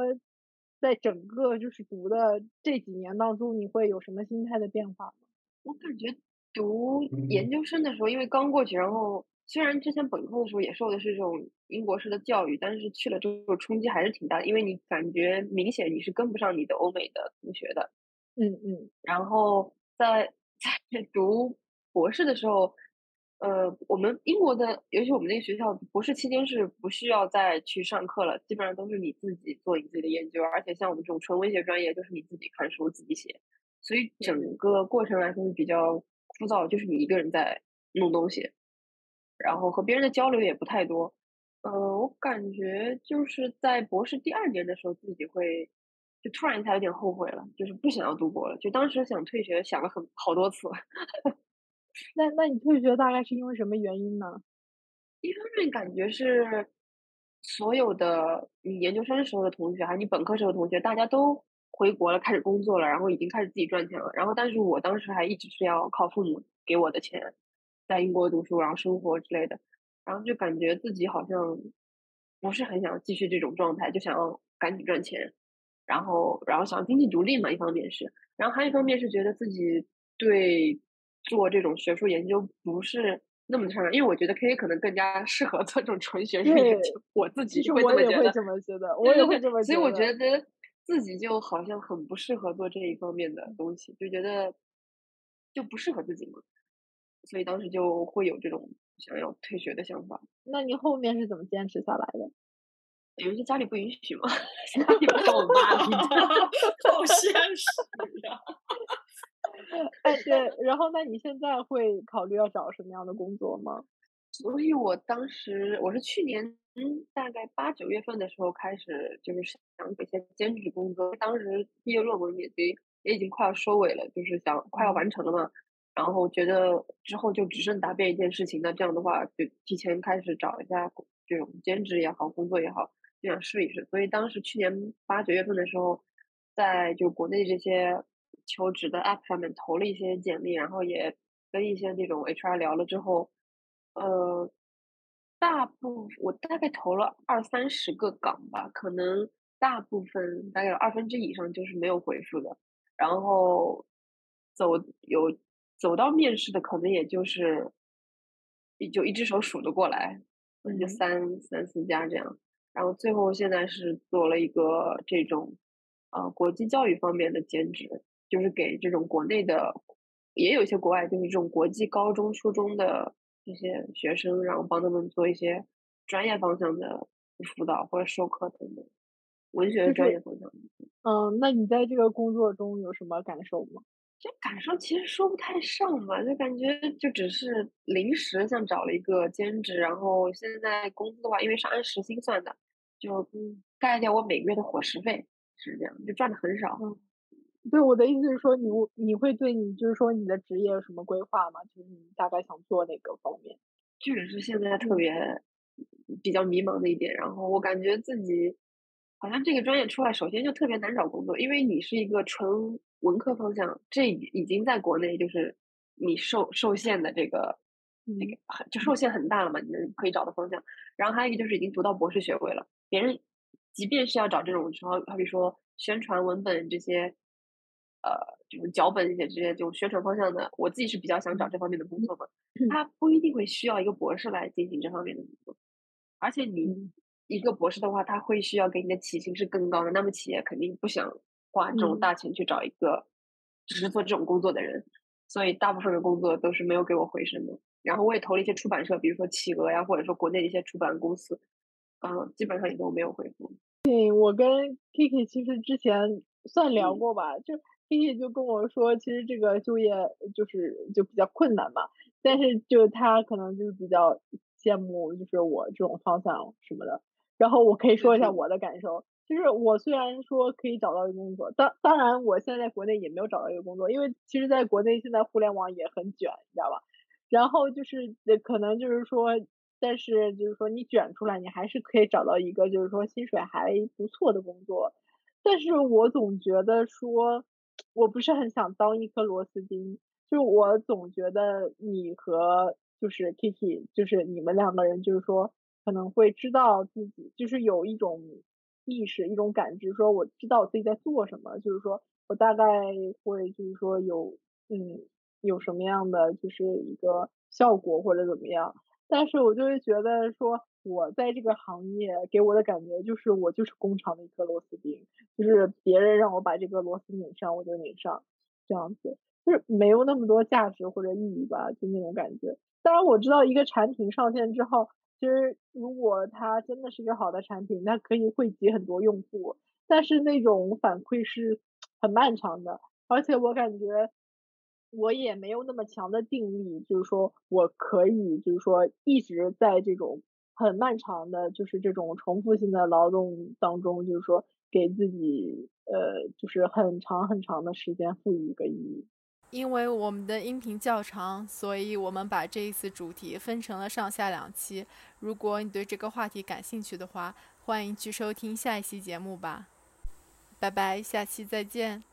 在整个就是读的这几年当中，你会有什么心态的变化吗？我感觉读研究生的时候，因为刚过去，然后。虽然之前本科的时候也受的是这种英国式的教育，但是去了之后冲击还是挺大的，因为你感觉明显你是跟不上你的欧美的同学的。嗯嗯。然后在 在读博士的时候，呃，我们英国的，尤其我们那个学校，博士期间是不需要再去上课了，基本上都是你自己做你自己的研究，而且像我们这种纯文学专业，就是你自己看书自己写，所以整个过程来说是比较枯燥，就是你一个人在弄东西。然后和别人的交流也不太多，呃，我感觉就是在博士第二年的时候，自己会就突然一下有点后悔了，就是不想要读博了。就当时想退学，想了很好多次。那那你退学大概是因为什么原因呢？一方面感觉是所有的你研究生时候的同学，还有你本科时候的同学，大家都回国了，开始工作了，然后已经开始自己赚钱了。然后，但是我当时还一直是要靠父母给我的钱。在英国读书，然后生活之类的，然后就感觉自己好像不是很想继续这种状态，就想要赶紧赚钱，然后然后想经济独立嘛，一方面是，然后还有一方面是觉得自己对做这种学术研究不是那么的擅长，因为我觉得 K 可能更加适合 做这种纯学术研究，我自己会这么觉得，这么觉得，我也会这么觉得，所以我觉得自己就好像很不适合做这一方面的东西，就觉得就不适合自己嘛。所以当时就会有这种想要退学的想法。那你后面是怎么坚持下来的？因为家里不允许嘛 家里不让我妈，好现实呀。哎，对，然后那你现在会考虑要找什么样的工作吗？所以我当时我是去年大概八九月份的时候开始，就是想找一些兼职工作。当时毕业论文也也已经快要收尾了，就是想快要完成了嘛。然后觉得之后就只剩答辩一件事情，那这样的话就提前开始找一下这种兼职也好，工作也好，就想试一试。所以当时去年八九月份的时候，在就国内这些求职的 app 上面投了一些简历，然后也跟一些那种 HR 聊了之后，呃，大部我大概投了二三十个岗吧，可能大部分大概有二分之以上就是没有回复的，然后走有。走到面试的可能也就是，也就一只手数得过来，就三三四家这样。然后最后现在是做了一个这种，呃，国际教育方面的兼职，就是给这种国内的，也有一些国外，就是这种国际高中、初中的这些学生，然后帮他们做一些专业方向的辅导或者授课等等，文学专业方向。嗯，那你在这个工作中有什么感受吗？就感受其实说不太上吧，就感觉就只是临时像找了一个兼职，然后现在工资的话，因为是按时薪算的，就盖掉我每个月的伙食费，是这样，就赚的很少。对我的意思是说，你你会对你就是说你的职业有什么规划吗？就是你大概想做哪个方面？这个是现在特别比较迷茫的一点。然后我感觉自己好像这个专业出来，首先就特别难找工作，因为你是一个纯文科方向，这已经在国内就是你受受限的这个那个就受限很大了嘛，你能可以找的方向。然后还有一个就是已经读到博士学位了，别人即便是要找这种说，好比说宣传文本这些。呃，就是脚本写这些就宣传方向的，我自己是比较想找这方面的工作嘛。他不一定会需要一个博士来进行这方面的工作，而且你一个博士的话，他会需要给你的起薪是更高的。那么企业肯定不想花这种大钱去找一个只是做这种工作的人，所以大部分的工作都是没有给我回声的。然后我也投了一些出版社，比如说企鹅呀，或者说国内的一些出版公司，嗯，基本上也都没有回复。对，我跟 Kiki 其实之前算聊过吧，就。K K 就跟我说，其实这个就业就是就比较困难嘛，但是就他可能就是比较羡慕，就是我这种方向什么的。然后我可以说一下我的感受，就是我虽然说可以找到一个工作，当当然我现在在国内也没有找到一个工作，因为其实在国内现在互联网也很卷，你知道吧？然后就是可能就是说，但是就是说你卷出来，你还是可以找到一个就是说薪水还不错的工作，但是我总觉得说。我不是很想当一颗螺丝钉，就我总觉得你和就是 Kiki，就是你们两个人，就是说可能会知道自己，就是有一种意识、一种感知，说我知道我自己在做什么，就是说我大概会就是说有嗯有什么样的就是一个效果或者怎么样，但是我就会觉得说。我在这个行业给我的感觉就是我就是工厂的一颗螺丝钉，就是别人让我把这个螺丝拧上我就拧上，这样子就是没有那么多价值或者意义吧，就那种感觉。当然我知道一个产品上线之后，其实如果它真的是一个好的产品，那可以惠及很多用户，但是那种反馈是很漫长的，而且我感觉我也没有那么强的定力，就是说我可以就是说一直在这种。很漫长的，就是这种重复性的劳动当中，就是说给自己呃，就是很长很长的时间赋予一个意义。因为我们的音频较长，所以我们把这一次主题分成了上下两期。如果你对这个话题感兴趣的话，欢迎去收听下一期节目吧。拜拜，下期再见。